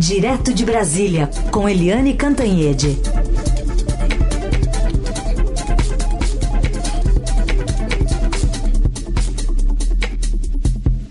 Direto de Brasília, com Eliane Cantanhede.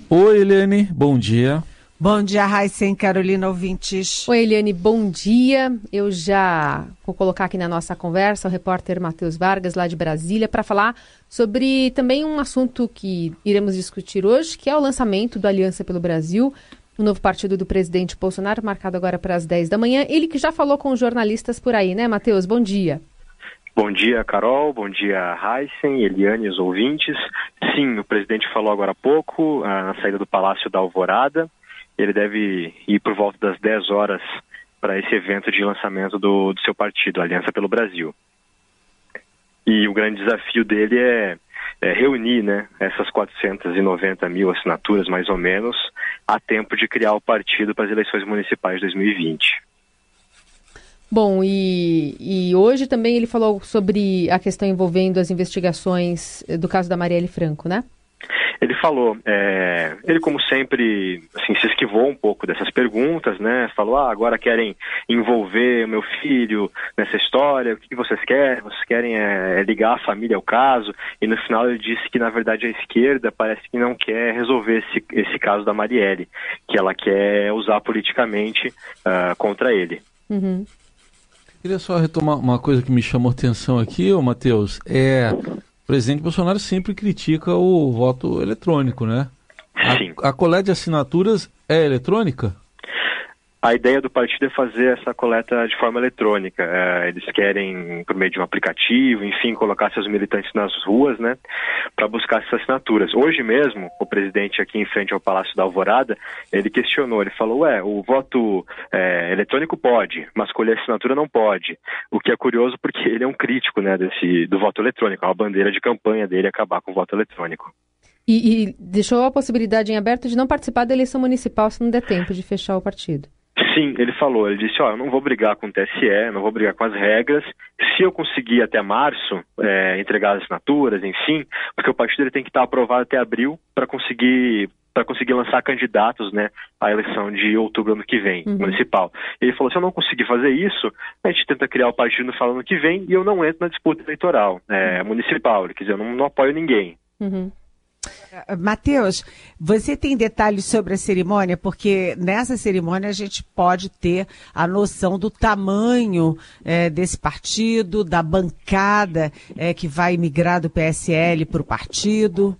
Oi, Eliane, bom dia. Bom dia, Raíssen, Carolina ouvintes. Oi, Eliane, bom dia. Eu já vou colocar aqui na nossa conversa o repórter Matheus Vargas, lá de Brasília, para falar sobre também um assunto que iremos discutir hoje, que é o lançamento do Aliança pelo Brasil, o novo partido do presidente Bolsonaro, marcado agora para as 10 da manhã. Ele que já falou com jornalistas por aí, né, Matheus? Bom dia. Bom dia, Carol. Bom dia, Heisen, Eliane, os ouvintes. Sim, o presidente falou agora há pouco, ah, na saída do Palácio da Alvorada. Ele deve ir por volta das 10 horas para esse evento de lançamento do, do seu partido, Aliança pelo Brasil. E o grande desafio dele é é, reunir né, essas 490 mil assinaturas, mais ou menos, a tempo de criar o partido para as eleições municipais de 2020. Bom, e, e hoje também ele falou sobre a questão envolvendo as investigações do caso da Marielle Franco, né? Ele falou, é, ele como sempre, assim, se esquivou um pouco dessas perguntas, né? Falou, ah, agora querem envolver o meu filho nessa história, o que vocês querem? Vocês querem é, ligar a família ao caso? E no final ele disse que, na verdade, a esquerda parece que não quer resolver esse, esse caso da Marielle, que ela quer usar politicamente uh, contra ele. Uhum. Queria só retomar uma coisa que me chamou atenção aqui, ô Matheus, é presidente Bolsonaro sempre critica o voto eletrônico, né? Sim. A, a coleta de assinaturas é eletrônica? A ideia do partido é fazer essa coleta de forma eletrônica. É, eles querem, por meio de um aplicativo, enfim, colocar seus militantes nas ruas, né, para buscar essas assinaturas. Hoje mesmo, o presidente aqui em frente ao Palácio da Alvorada, ele questionou, ele falou, ué, o voto é, eletrônico pode, mas colher assinatura não pode. O que é curioso porque ele é um crítico, né, desse, do voto eletrônico, é uma bandeira de campanha dele acabar com o voto eletrônico. E, e deixou a possibilidade em aberto de não participar da eleição municipal se não der tempo de fechar o partido. Sim, ele falou, ele disse, ó, eu não vou brigar com o TSE, não vou brigar com as regras, se eu conseguir até março é, entregar as assinaturas, enfim, porque o partido ele tem que estar aprovado até abril para conseguir para conseguir lançar candidatos né, à eleição de outubro ano que vem, uhum. municipal. Ele falou, se eu não conseguir fazer isso, a gente tenta criar o partido no ano que vem e eu não entro na disputa eleitoral é, municipal. Ele quer dizer, eu não, não apoio ninguém. Uhum. Eh, Matheus, você tem detalhes sobre a cerimônia? Porque nessa cerimônia a gente pode ter a noção do tamanho é, desse partido, da bancada é, que vai migrar do PSL para o partido.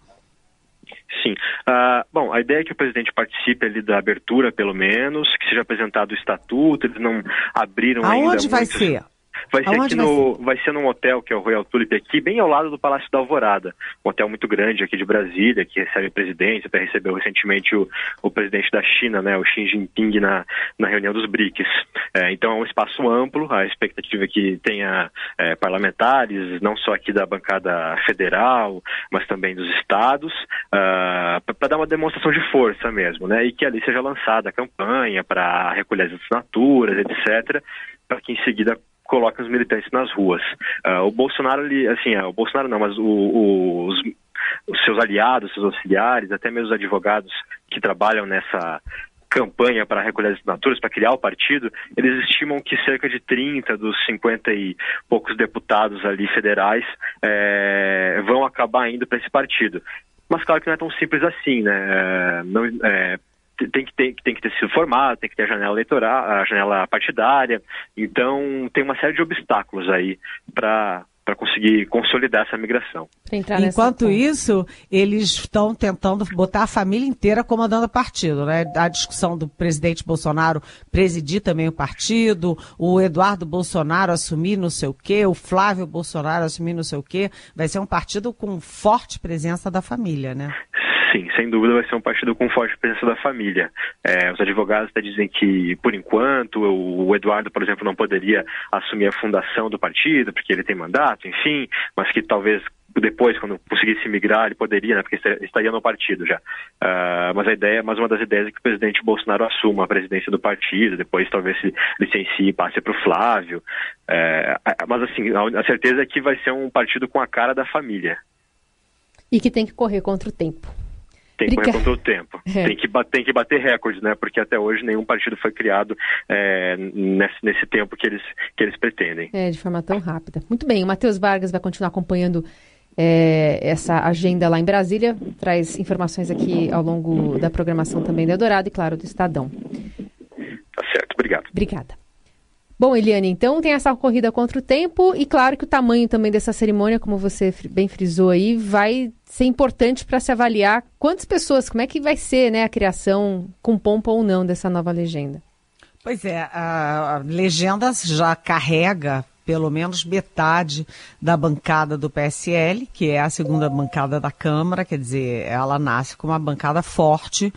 Sim. Uh, bom, a ideia é que o presidente participe ali da abertura, pelo menos, que seja apresentado o estatuto, eles não abriram Aonde ainda. Aonde vai muitos... ser? Vai ser, aqui vai, no, ser? vai ser num hotel que é o Royal Tulip aqui, bem ao lado do Palácio da Alvorada. Um hotel muito grande aqui de Brasília, que recebe presidente, até recebeu recentemente o, o presidente da China, né, o Xi Jinping, na, na reunião dos BRICS. É, então é um espaço amplo, a expectativa é que tenha é, parlamentares, não só aqui da bancada federal, mas também dos estados, uh, ah, para dar uma demonstração de força mesmo, né, e que ali seja lançada a campanha para recolher as assinaturas, etc., para que em seguida coloca os militantes nas ruas. Uh, o Bolsonaro, ele, assim, uh, o Bolsonaro não, mas o, o, os, os seus aliados, seus auxiliares, até mesmo os advogados que trabalham nessa campanha para recolher as assinaturas, para criar o partido, eles estimam que cerca de 30 dos 50 e poucos deputados ali federais é, vão acabar indo para esse partido. Mas claro que não é tão simples assim, né? É, não, é, tem que ter, tem que ter sido formado, tem que ter a janela eleitoral, a janela partidária. Então tem uma série de obstáculos aí para para conseguir consolidar essa migração. Enquanto isso, eles estão tentando botar a família inteira comandando o partido, né? A discussão do presidente Bolsonaro presidir também o partido, o Eduardo Bolsonaro assumir não sei o quê, o Flávio Bolsonaro assumir não sei o quê. Vai ser um partido com forte presença da família, né? Sim, sem dúvida vai ser um partido com forte presença da família. É, os advogados até dizem que, por enquanto, o Eduardo, por exemplo, não poderia assumir a fundação do partido, porque ele tem mandato, enfim, mas que talvez depois, quando conseguisse migrar, ele poderia, né, porque estaria no partido já. Uh, mas a ideia, mais uma das ideias é que o presidente Bolsonaro assuma a presidência do partido, depois talvez se licencie e passe para o Flávio. Uh, mas assim, a certeza é que vai ser um partido com a cara da família. E que tem que correr contra o tempo. Tem que correr contra o tempo. É. Tem, que, tem que bater recordes, né? Porque até hoje nenhum partido foi criado é, nesse, nesse tempo que eles, que eles pretendem. É, de forma tão rápida. Muito bem, o Matheus Vargas vai continuar acompanhando é, essa agenda lá em Brasília, traz informações aqui ao longo da programação também do Eldorado e, claro, do Estadão. Tá certo, obrigado. Obrigada. Bom, Eliane, então tem essa corrida contra o tempo e claro que o tamanho também dessa cerimônia, como você bem frisou aí, vai ser importante para se avaliar quantas pessoas, como é que vai ser né, a criação com pompa ou não dessa nova legenda. Pois é, a, a legenda já carrega pelo menos metade da bancada do PSL, que é a segunda bancada da Câmara, quer dizer, ela nasce com uma bancada forte,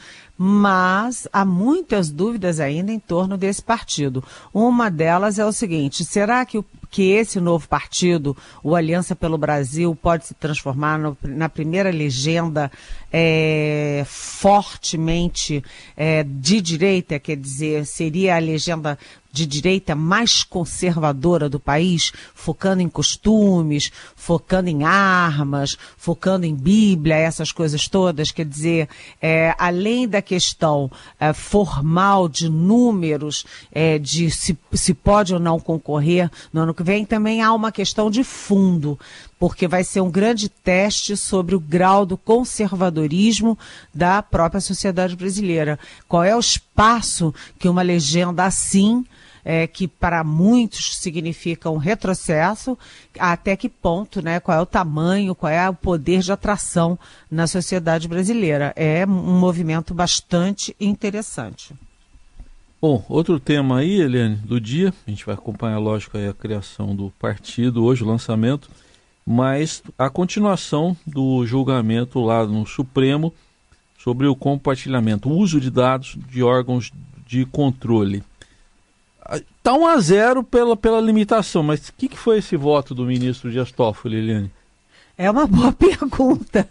mas há muitas dúvidas ainda em torno desse partido. Uma delas é o seguinte: será que o que esse novo partido, o Aliança pelo Brasil, pode se transformar no, na primeira legenda é, fortemente é, de direita, quer dizer, seria a legenda de direita mais conservadora do país, focando em costumes, focando em armas, focando em Bíblia, essas coisas todas. Quer dizer, é, além da questão é, formal de números, é, de se, se pode ou não concorrer no ano que vem, também há uma questão de fundo porque vai ser um grande teste sobre o grau do conservadorismo da própria sociedade brasileira. Qual é o espaço que uma legenda assim é, que para muitos significa um retrocesso, até que ponto, né? Qual é o tamanho, qual é o poder de atração na sociedade brasileira. É um movimento bastante interessante. Bom, outro tema aí, Eliane, do dia, a gente vai acompanhar, lógico, a criação do partido hoje, o lançamento, mas a continuação do julgamento lá no Supremo sobre o compartilhamento, o uso de dados de órgãos de controle. Está 1 a 0 pela, pela limitação, mas o que, que foi esse voto do ministro Dias Toffoli, Eliane? É uma boa pergunta.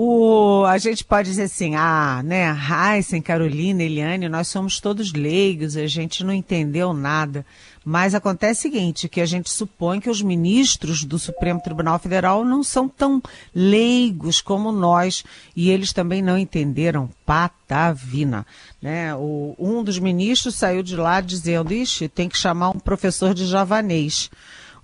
O, a gente pode dizer assim, ah, né, Heisen, Carolina, Eliane, nós somos todos leigos, a gente não entendeu nada. Mas acontece o seguinte, que a gente supõe que os ministros do Supremo Tribunal Federal não são tão leigos como nós e eles também não entenderam patavina. Né? O, um dos ministros saiu de lá dizendo, ixi, tem que chamar um professor de javanês.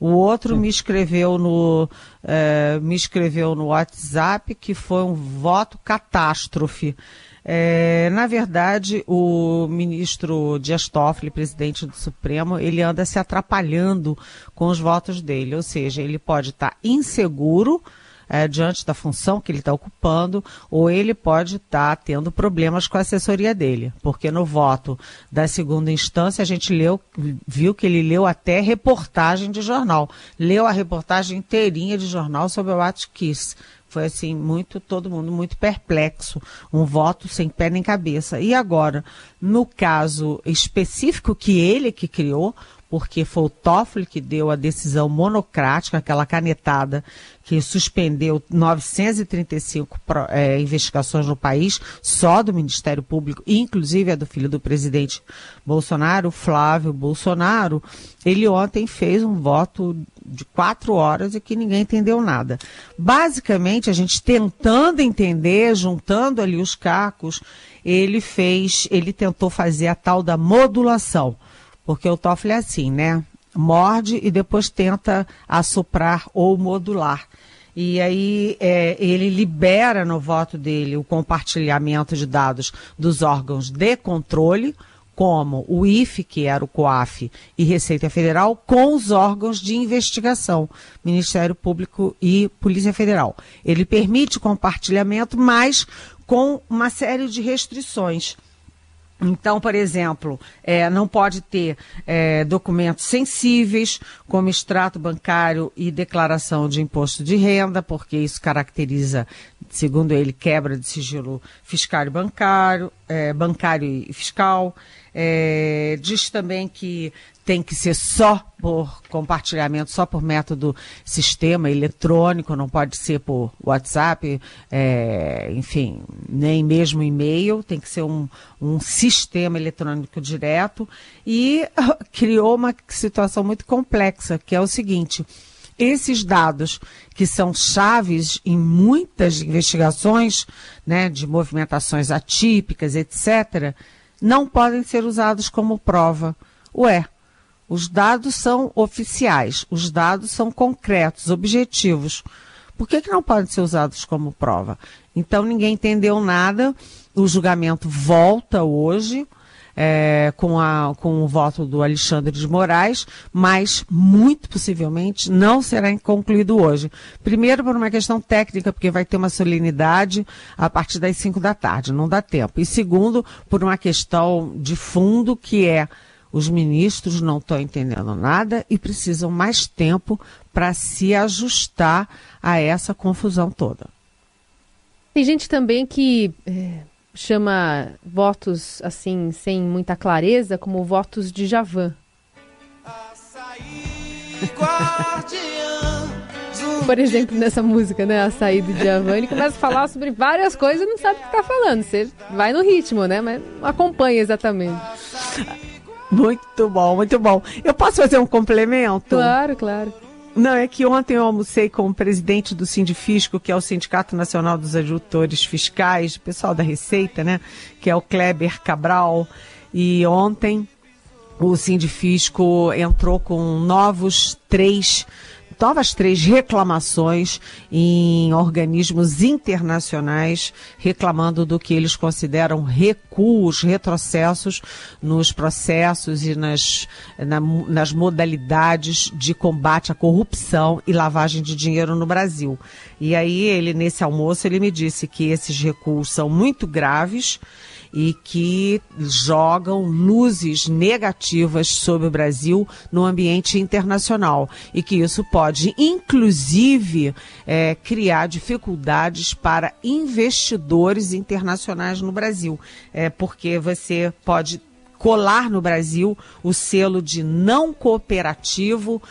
O outro me escreveu no eh, me escreveu no WhatsApp que foi um voto catástrofe. É, na verdade, o ministro Dias Toffoli, presidente do Supremo, ele anda se atrapalhando com os votos dele, ou seja, ele pode estar inseguro é, diante da função que ele está ocupando, ou ele pode estar tendo problemas com a assessoria dele, porque no voto da segunda instância a gente leu, viu que ele leu até reportagem de jornal, leu a reportagem inteirinha de jornal sobre o Kiss foi assim, muito, todo mundo muito perplexo. Um voto sem pé nem cabeça. E agora, no caso específico que ele que criou, porque foi o Toffoli que deu a decisão monocrática, aquela canetada que suspendeu 935 é, investigações no país, só do Ministério Público, inclusive a do filho do presidente Bolsonaro, Flávio Bolsonaro, ele ontem fez um voto de quatro horas e que ninguém entendeu nada. Basicamente, a gente tentando entender, juntando ali os cacos, ele fez, ele tentou fazer a tal da modulação porque o Toffoli é assim, né? Morde e depois tenta assoprar ou modular. E aí é, ele libera no voto dele o compartilhamento de dados dos órgãos de controle, como o IFE, que era o COAF, e Receita Federal, com os órgãos de investigação, Ministério Público e Polícia Federal. Ele permite compartilhamento, mas com uma série de restrições. Então, por exemplo, é, não pode ter é, documentos sensíveis, como extrato bancário e declaração de imposto de renda, porque isso caracteriza, segundo ele, quebra de sigilo fiscal e bancário, é, bancário e fiscal. É, diz também que tem que ser só por compartilhamento, só por método sistema eletrônico, não pode ser por WhatsApp, é, enfim, nem mesmo e-mail, tem que ser um, um sistema eletrônico direto. E criou uma situação muito complexa, que é o seguinte: esses dados, que são chaves em muitas investigações, né, de movimentações atípicas, etc., não podem ser usados como prova. Ué, os dados são oficiais, os dados são concretos, objetivos. Por que, que não podem ser usados como prova? Então ninguém entendeu nada. O julgamento volta hoje é, com, a, com o voto do Alexandre de Moraes, mas muito possivelmente não será concluído hoje. Primeiro, por uma questão técnica, porque vai ter uma solenidade a partir das 5 da tarde, não dá tempo. E segundo, por uma questão de fundo, que é os ministros não estão entendendo nada e precisam mais tempo para se ajustar a essa confusão toda. Tem gente também que é, chama votos assim sem muita clareza como votos de Javan. Por exemplo, nessa música, né? A saída de Javan, ele começa a falar sobre várias coisas e não sabe o que está falando. Você vai no ritmo, né? Mas não acompanha exatamente. Muito bom, muito bom. Eu posso fazer um complemento? Claro, claro. Não, é que ontem eu almocei com o presidente do Sindifisco, que é o Sindicato Nacional dos Adjutores Fiscais, pessoal da Receita, né? Que é o Kleber Cabral. E ontem o Sindifisco entrou com novos três novas três reclamações em organismos internacionais reclamando do que eles consideram recuos, retrocessos nos processos e nas, na, nas modalidades de combate à corrupção e lavagem de dinheiro no Brasil. E aí ele, nesse almoço, ele me disse que esses recuos são muito graves e que jogam luzes negativas sobre o Brasil no ambiente internacional. E que isso pode, inclusive, é, criar dificuldades para investidores internacionais no Brasil, é, porque você pode colar no Brasil o selo de não cooperativo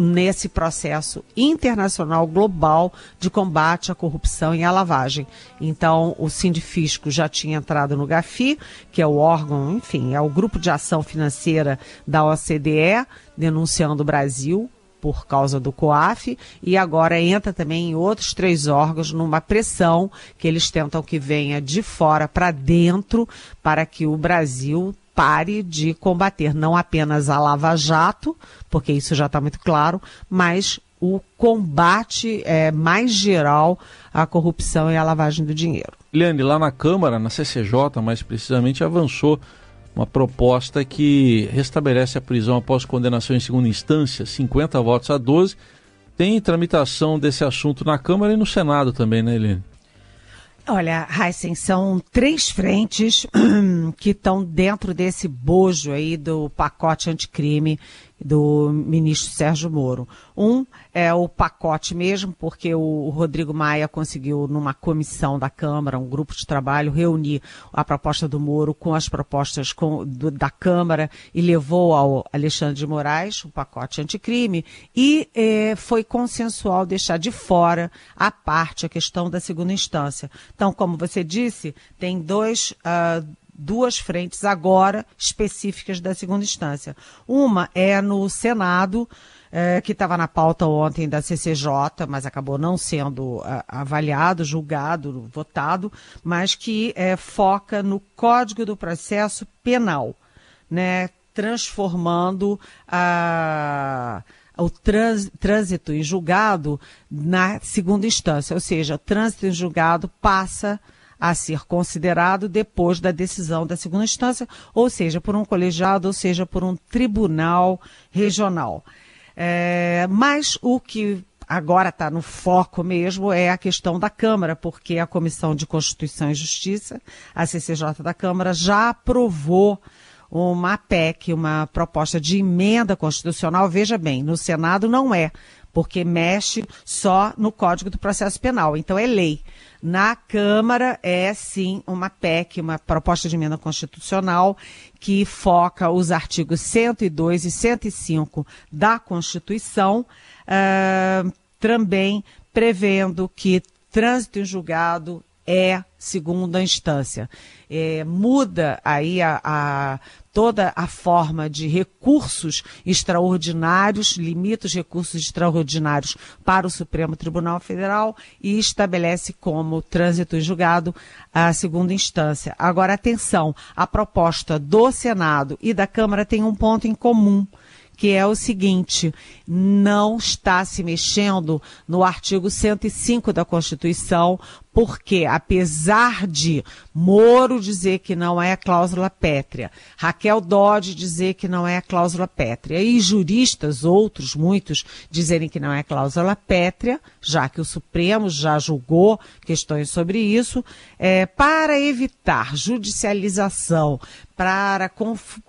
nesse processo internacional global de combate à corrupção e à lavagem. Então, o Sindifisco já tinha entrado no GAFI, que é o órgão, enfim, é o grupo de ação financeira da OCDE, denunciando o Brasil por causa do COAF e agora entra também em outros três órgãos numa pressão que eles tentam que venha de fora para dentro para que o Brasil pare de combater não apenas a Lava Jato, porque isso já está muito claro, mas o combate é, mais geral à corrupção e à lavagem do dinheiro. Eliane, lá na Câmara, na CCJ mais precisamente, avançou uma proposta que restabelece a prisão após condenação em segunda instância, 50 votos a 12. Tem tramitação desse assunto na Câmara e no Senado também, né, Eliane? Olha, Heisen, são três frentes que estão dentro desse bojo aí do pacote anticrime do ministro Sérgio Moro. Um é o pacote mesmo, porque o Rodrigo Maia conseguiu, numa comissão da Câmara, um grupo de trabalho, reunir a proposta do Moro com as propostas com, do, da Câmara e levou ao Alexandre de Moraes, o pacote anticrime, e eh, foi consensual deixar de fora a parte, a questão da segunda instância. Então, como você disse, tem dois. Uh, duas frentes agora específicas da segunda instância. Uma é no Senado, é, que estava na pauta ontem da CCJ, mas acabou não sendo a, avaliado, julgado, votado, mas que é, foca no Código do Processo Penal, né, transformando a o trânsito em julgado na segunda instância, ou seja, o trânsito em julgado passa a ser considerado depois da decisão da segunda instância, ou seja, por um colegiado, ou seja, por um tribunal regional. É, mas o que agora está no foco mesmo é a questão da Câmara, porque a Comissão de Constituição e Justiça, a CCJ da Câmara, já aprovou uma PEC, uma proposta de emenda constitucional. Veja bem, no Senado não é, porque mexe só no Código do Processo Penal, então é lei. Na Câmara é sim uma PEC, uma proposta de emenda constitucional, que foca os artigos 102 e 105 da Constituição, uh, também prevendo que trânsito em julgado é segunda instância. É, muda aí a, a, toda a forma de recursos extraordinários, limita os recursos extraordinários para o Supremo Tribunal Federal e estabelece como trânsito julgado a segunda instância. Agora, atenção, a proposta do Senado e da Câmara tem um ponto em comum que é o seguinte: não está se mexendo no artigo 105 da Constituição, porque, apesar de Moro dizer que não é cláusula pétrea, Raquel Dodge dizer que não é cláusula pétrea, e juristas, outros, muitos, dizerem que não é cláusula pétrea, já que o Supremo já julgou questões sobre isso, é, para evitar judicialização, para,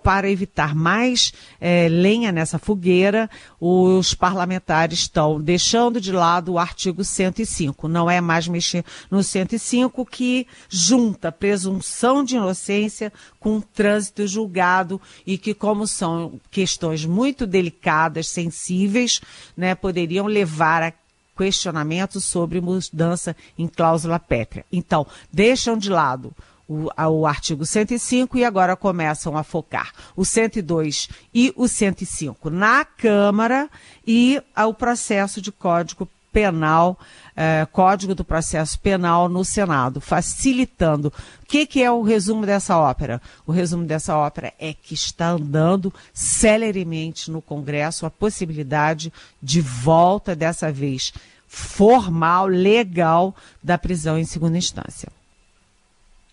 para evitar mais é, lenha nessa fogueira, os parlamentares estão deixando de lado o artigo 105. Não é mais mexer no 105 que junta presunção de inocência com trânsito julgado e que, como são questões muito delicadas, sensíveis, né, poderiam levar a questionamentos sobre mudança em cláusula pétrea. Então, deixam de lado o, o artigo 105 e agora começam a focar o 102 e o 105 na Câmara e o processo de Código Penal, eh, Código do Processo Penal no Senado, facilitando. O que, que é o resumo dessa ópera? O resumo dessa ópera é que está andando celeremente no Congresso a possibilidade de volta, dessa vez formal, legal, da prisão em segunda instância.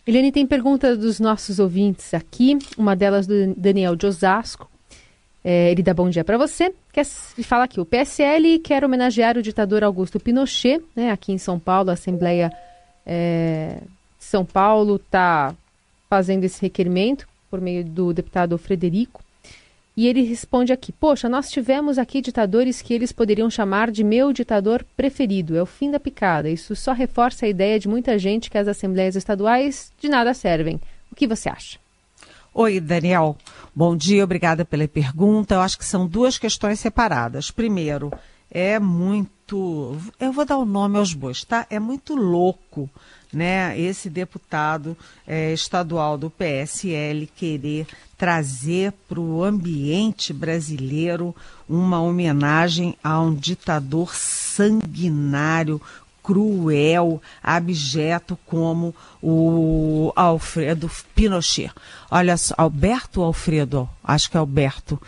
Eliane, tem pergunta dos nossos ouvintes aqui, uma delas do Daniel de Osasco. É, ele dá bom dia para você. Quer, fala aqui, o PSL quer homenagear o ditador Augusto Pinochet, né, aqui em São Paulo, a Assembleia é, de São Paulo está fazendo esse requerimento por meio do deputado Frederico. E ele responde aqui: Poxa, nós tivemos aqui ditadores que eles poderiam chamar de meu ditador preferido. É o fim da picada. Isso só reforça a ideia de muita gente que as assembleias estaduais de nada servem. O que você acha? Oi, Daniel. Bom dia, obrigada pela pergunta. Eu acho que são duas questões separadas. Primeiro, é muito. Eu vou dar o nome aos bois, tá? É muito louco né, esse deputado é, estadual do PSL querer trazer para o ambiente brasileiro uma homenagem a um ditador sanguinário, cruel, abjeto como o Alfredo Pinochet. Olha só, Alberto Alfredo, acho que é Alberto.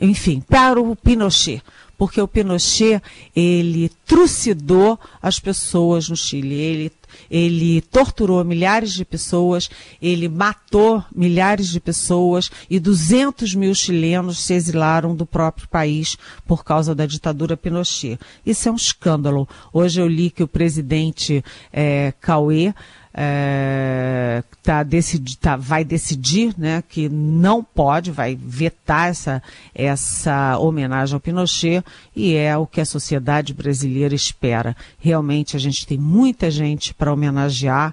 Enfim, para o Pinochet porque o Pinochet ele trucidou as pessoas no Chile, ele ele torturou milhares de pessoas, ele matou milhares de pessoas e 200 mil chilenos se exilaram do próprio país por causa da ditadura Pinochet. Isso é um escândalo. Hoje eu li que o presidente é, Cauê é, tá decidi, tá, vai decidir né, que não pode, vai vetar essa, essa homenagem ao Pinochet e é o que a sociedade brasileira espera. Realmente a gente tem muita gente para homenagear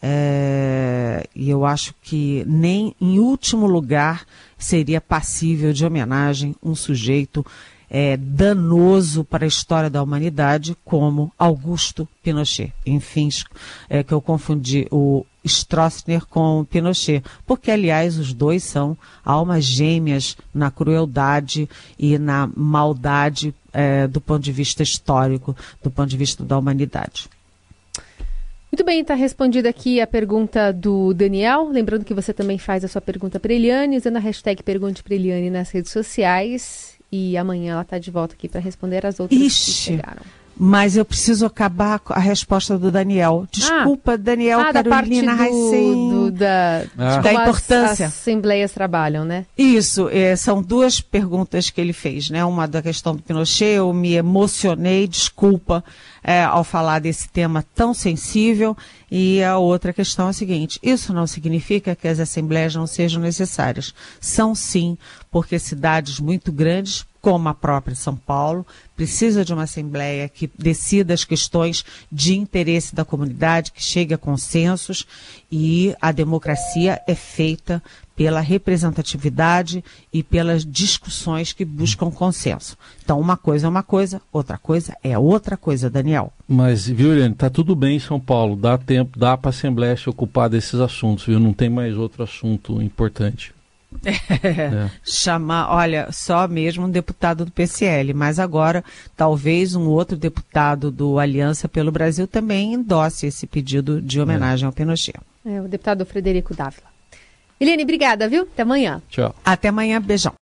é, e eu acho que nem em último lugar seria passível de homenagem um sujeito é, danoso para a história da humanidade, como Augusto Pinochet. Enfim, é que eu confundi o Stroessner com Pinochet, porque, aliás, os dois são almas gêmeas na crueldade e na maldade é, do ponto de vista histórico, do ponto de vista da humanidade. Muito bem, está respondida aqui a pergunta do Daniel. Lembrando que você também faz a sua pergunta para Eliane, usando a hashtag Pergunte para Eliane nas redes sociais. E amanhã ela está de volta aqui para responder as outras Ixi. que chegaram. Mas eu preciso acabar com a resposta do Daniel. Desculpa, ah. Daniel, ah, Carolina, da do, do, da, ah. da importância. As, as assembleias trabalham, né? Isso, é, são duas perguntas que ele fez, né? Uma da questão do Pinochet, eu me emocionei, desculpa, é, ao falar desse tema tão sensível. E a outra questão é a seguinte: isso não significa que as assembleias não sejam necessárias. São sim, porque cidades muito grandes como a própria São Paulo, precisa de uma Assembleia que decida as questões de interesse da comunidade, que chegue a consensos e a democracia é feita pela representatividade e pelas discussões que buscam consenso. Então, uma coisa é uma coisa, outra coisa é outra coisa, Daniel. Mas, viu, Helene, tá tudo bem em São Paulo, dá tempo, dá para a Assembleia se ocupar desses assuntos, viu? Não tem mais outro assunto importante. É. Chamar, olha, só mesmo um deputado do PCL, mas agora talvez um outro deputado do Aliança pelo Brasil também endosse esse pedido de homenagem é. ao Pinochet. É, o deputado Frederico Dávila. Eliane, obrigada, viu? Até amanhã. Tchau. Até amanhã, beijão.